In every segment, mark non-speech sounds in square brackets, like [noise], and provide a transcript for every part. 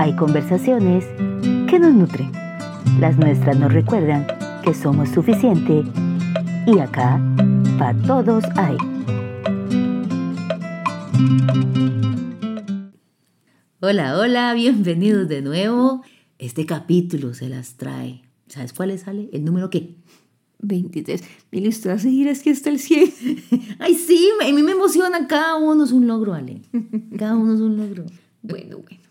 hay conversaciones que nos nutren. Las nuestras nos recuerdan que somos suficiente y acá, para todos hay. Hola, hola, bienvenidos de nuevo. Este capítulo se las trae. ¿Sabes cuál sale? ¿El número qué? 23. Mili, usted va a seguir es que hasta el 100. [laughs] Ay, sí, a mí me emociona. Cada uno es un logro, Ale. Cada uno es un logro. Bueno, bueno.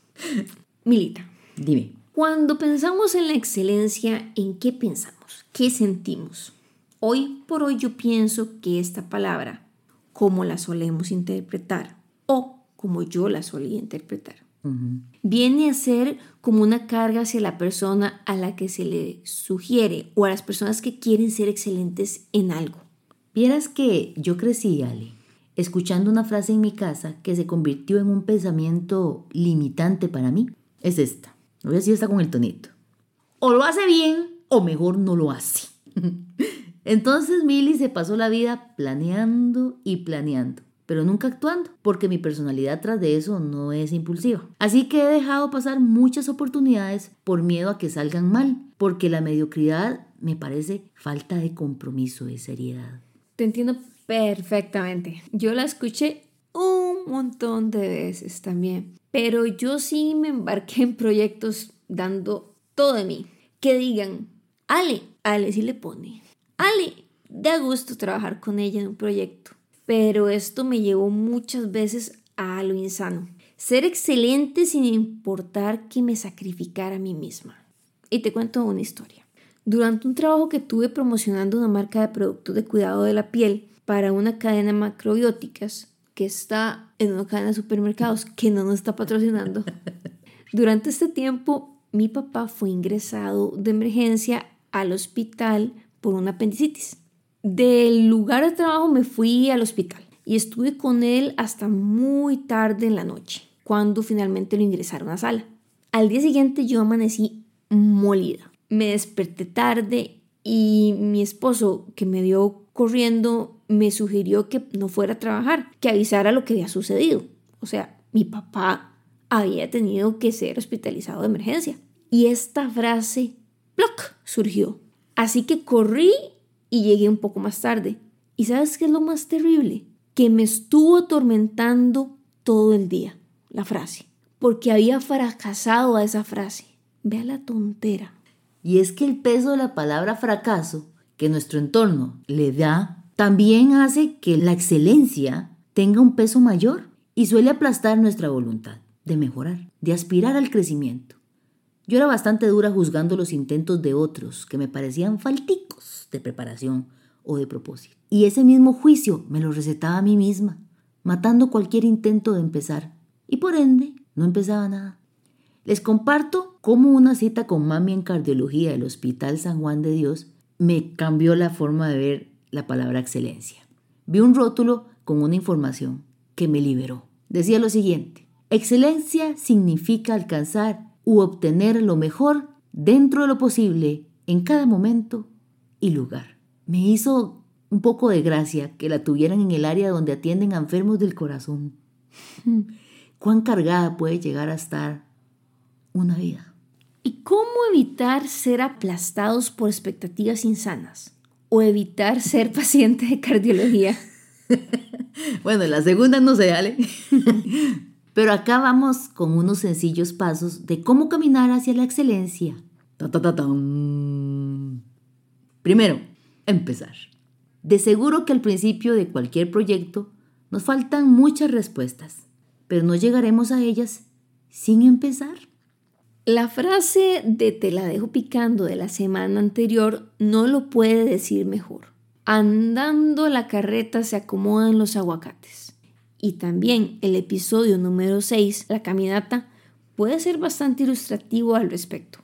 Milita. Dime. Cuando pensamos en la excelencia, ¿en qué pensamos? ¿Qué sentimos? Hoy por hoy yo pienso que esta palabra, como la solemos interpretar, o como yo la solía interpretar, viene a ser como una carga hacia la persona a la que se le sugiere o a las personas que quieren ser excelentes en algo. Vieras que yo crecí, Ale, escuchando una frase en mi casa que se convirtió en un pensamiento limitante para mí. Es esta. Voy a decir esta con el tonito. O lo hace bien o mejor no lo hace. [laughs] Entonces Milly se pasó la vida planeando y planeando pero nunca actuando, porque mi personalidad tras de eso no es impulsiva. Así que he dejado pasar muchas oportunidades por miedo a que salgan mal, porque la mediocridad me parece falta de compromiso, de seriedad. Te entiendo perfectamente. Yo la escuché un montón de veces también, pero yo sí me embarqué en proyectos dando todo de mí. Que digan, Ale, Ale sí le pone. Ale, da gusto trabajar con ella en un proyecto pero esto me llevó muchas veces a lo insano. Ser excelente sin importar que me sacrificara a mí misma. Y te cuento una historia. Durante un trabajo que tuve promocionando una marca de productos de cuidado de la piel para una cadena macrobióticas que está en una cadena de supermercados que no nos está patrocinando. Durante este tiempo, mi papá fue ingresado de emergencia al hospital por una apendicitis. Del lugar de trabajo me fui al hospital y estuve con él hasta muy tarde en la noche, cuando finalmente lo ingresaron a sala. Al día siguiente yo amanecí molida. Me desperté tarde y mi esposo, que me vio corriendo, me sugirió que no fuera a trabajar, que avisara lo que había sucedido. O sea, mi papá había tenido que ser hospitalizado de emergencia. Y esta frase, ¡ploc!, surgió. Así que corrí y llegué un poco más tarde. ¿Y sabes qué es lo más terrible? Que me estuvo atormentando todo el día la frase, porque había fracasado a esa frase. Vea la tontera. Y es que el peso de la palabra fracaso que nuestro entorno le da también hace que la excelencia tenga un peso mayor y suele aplastar nuestra voluntad de mejorar, de aspirar al crecimiento. Yo era bastante dura juzgando los intentos de otros que me parecían falticos de preparación o de propósito. Y ese mismo juicio me lo recetaba a mí misma, matando cualquier intento de empezar. Y por ende, no empezaba nada. Les comparto cómo una cita con mami en cardiología del Hospital San Juan de Dios me cambió la forma de ver la palabra excelencia. Vi un rótulo con una información que me liberó. Decía lo siguiente, excelencia significa alcanzar u obtener lo mejor dentro de lo posible en cada momento y lugar. Me hizo un poco de gracia que la tuvieran en el área donde atienden a enfermos del corazón. [laughs] ¿Cuán cargada puede llegar a estar una vida? ¿Y cómo evitar ser aplastados por expectativas insanas? ¿O evitar ser [laughs] paciente de cardiología? [laughs] bueno, la segunda no se vale. [laughs] Pero acá vamos con unos sencillos pasos de cómo caminar hacia la excelencia. Ta, ta, ta, Primero, empezar. De seguro que al principio de cualquier proyecto nos faltan muchas respuestas, pero no llegaremos a ellas sin empezar. La frase de te la dejo picando de la semana anterior no lo puede decir mejor. Andando la carreta se acomodan los aguacates. Y también el episodio número 6, la caminata, puede ser bastante ilustrativo al respecto.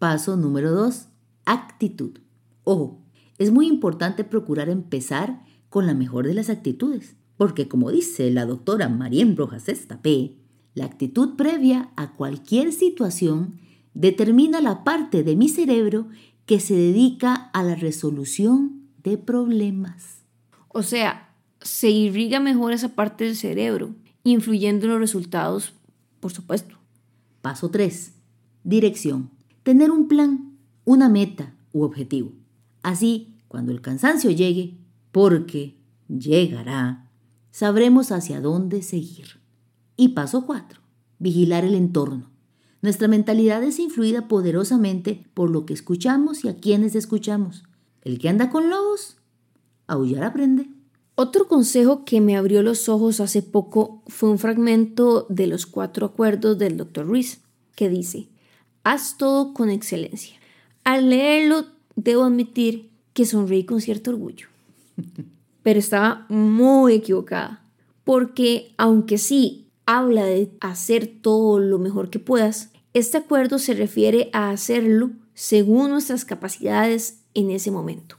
Paso número 2, actitud. Ojo, es muy importante procurar empezar con la mejor de las actitudes, porque como dice la doctora Marien Rojas Estapé, la actitud previa a cualquier situación determina la parte de mi cerebro que se dedica a la resolución de problemas. O sea, se irriga mejor esa parte del cerebro, influyendo en los resultados, por supuesto. Paso 3. Dirección. Tener un plan, una meta u objetivo. Así, cuando el cansancio llegue, porque llegará, sabremos hacia dónde seguir. Y paso 4. Vigilar el entorno. Nuestra mentalidad es influida poderosamente por lo que escuchamos y a quienes escuchamos. El que anda con lobos, aullar aprende. Otro consejo que me abrió los ojos hace poco fue un fragmento de los cuatro acuerdos del Dr. Ruiz, que dice, haz todo con excelencia. Al leerlo, debo admitir que sonreí con cierto orgullo, [laughs] pero estaba muy equivocada, porque aunque sí habla de hacer todo lo mejor que puedas, este acuerdo se refiere a hacerlo según nuestras capacidades en ese momento.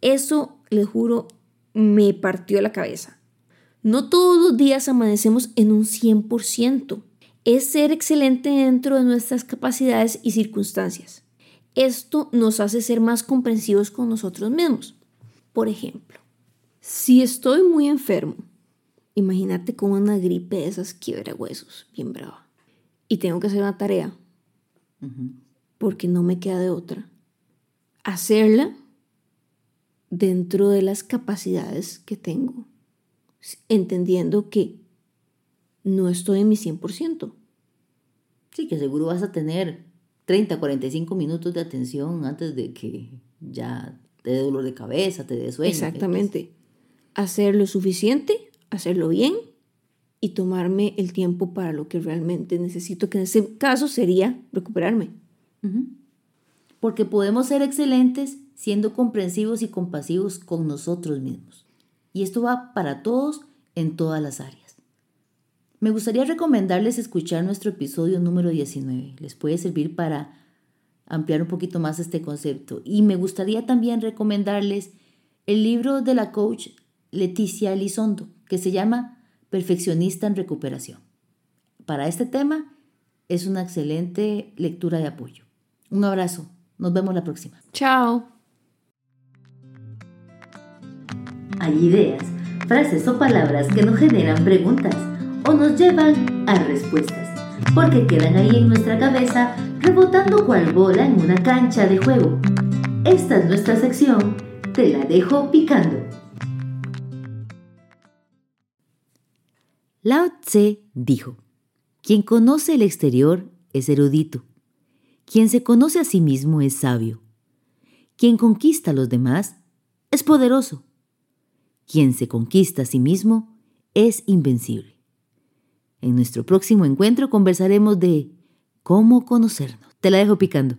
Eso, les juro, me partió la cabeza. No todos los días amanecemos en un 100%. Es ser excelente dentro de nuestras capacidades y circunstancias. Esto nos hace ser más comprensivos con nosotros mismos. Por ejemplo, si estoy muy enfermo, imagínate con una gripe de esas quiebra huesos, bien brava, y tengo que hacer una tarea, porque no me queda de otra. Hacerla dentro de las capacidades que tengo, entendiendo que no estoy en mi 100%. Sí, que seguro vas a tener 30, 45 minutos de atención antes de que ya te dé dolor de cabeza, te dé sueño. Exactamente. Hacer lo suficiente, hacerlo bien y tomarme el tiempo para lo que realmente necesito, que en ese caso sería recuperarme. Porque podemos ser excelentes siendo comprensivos y compasivos con nosotros mismos. Y esto va para todos en todas las áreas. Me gustaría recomendarles escuchar nuestro episodio número 19. Les puede servir para ampliar un poquito más este concepto. Y me gustaría también recomendarles el libro de la coach Leticia Elizondo, que se llama Perfeccionista en Recuperación. Para este tema es una excelente lectura de apoyo. Un abrazo. Nos vemos la próxima. Chao. Hay ideas, frases o palabras que nos generan preguntas o nos llevan a respuestas, porque quedan ahí en nuestra cabeza rebotando cual bola en una cancha de juego. Esta es nuestra sección, te la dejo picando. Lao Tse dijo, quien conoce el exterior es erudito, quien se conoce a sí mismo es sabio, quien conquista a los demás es poderoso, quien se conquista a sí mismo es invencible. En nuestro próximo encuentro conversaremos de cómo conocernos. Te la dejo picando.